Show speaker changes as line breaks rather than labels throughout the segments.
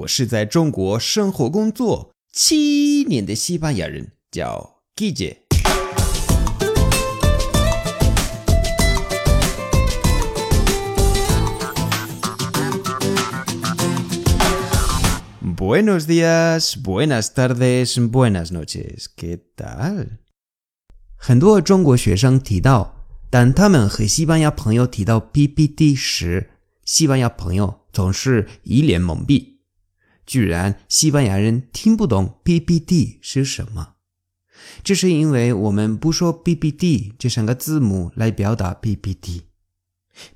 我是在中国生活工作七年的西班牙人，叫 Gigi。Buenos días, buenas tardes, buenas noches. ¿Qué tal? 很多中国学生提到，当他们和西班牙朋友提到 PPT 时，西班牙朋友总是一脸懵逼，居然西班牙人听不懂 PPT 是什么。这是因为我们不说 PPT 这三个字母来表达 PPT。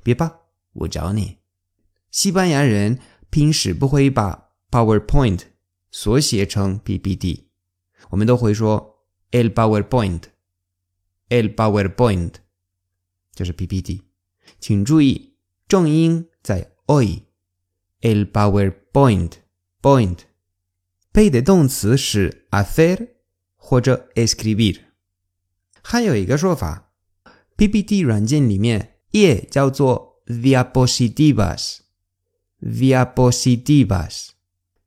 别怕，我找你。西班牙人平时不会把 PowerPoint 缩写成 PPT，我们都会说 El PowerPoint，El PowerPoint 就是 PPT。请注意重音在 oi，El Point。背的动词是 hacer 或者 escribir。还有一个说法，PPT 软件里面页叫做 diapositivas，diapositivas。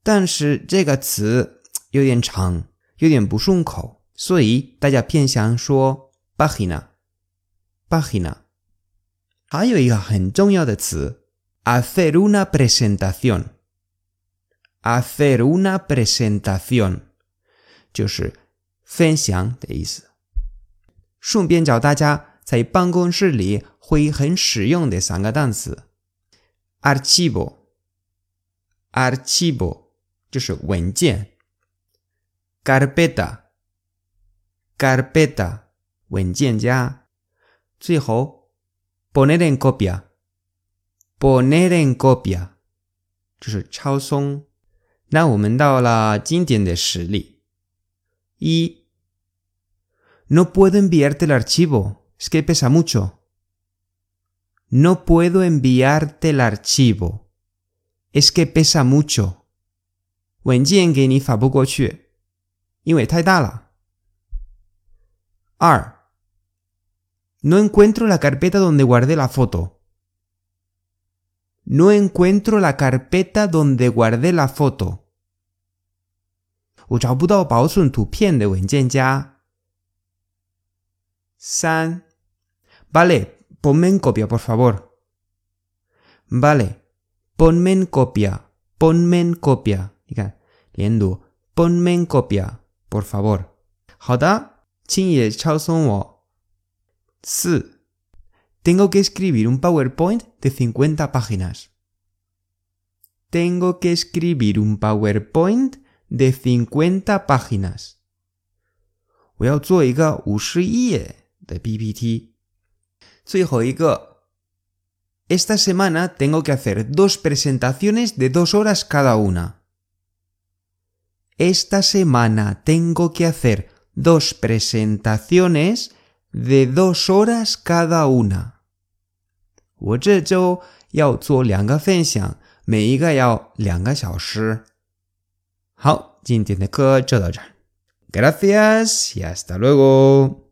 但是这个词有点长，有点不顺口，所以大家偏向说 página，página。还有一个很重要的词，hacer una presentación hacer una presentación 就是分享的意思。顺便教大家在办公室里会很实用的三个单词：archivo，archivo。就是文件，carpeta，carpeta，文件夹。最后，poner en copia，poner en copia，就是抄送。那我们到了今天的实例。一，no puedo enviarte el archivo，es que pesa mucho。no puedo enviarte el archivo，es que pesa mucho。文件给你发不过去，因为太大了。二，No encuentro la carpeta donde guardé la foto. No encuentro la carpeta donde guardé la foto. 我找不到保存图片的文件夹。三，Vale, ponme en copia, por favor. Vale, ponme en copia, ponme en copia. 你看。连读 ponme en copia, por favor。好的，请也抄送我。四 ，Tengo que escribir un PowerPoint de cincuenta páginas. Tengo que escribir un PowerPoint de cincuenta páginas. 我要做一个五十页的 PPT。最后一个，Esta semana tengo que hacer dos presentaciones de dos horas cada una. Esta semana tengo que hacer dos presentaciones de dos horas cada una. 我这周要做两个分享，每一个要两个小时。好，今天的课就到这儿。Gracias y hasta luego.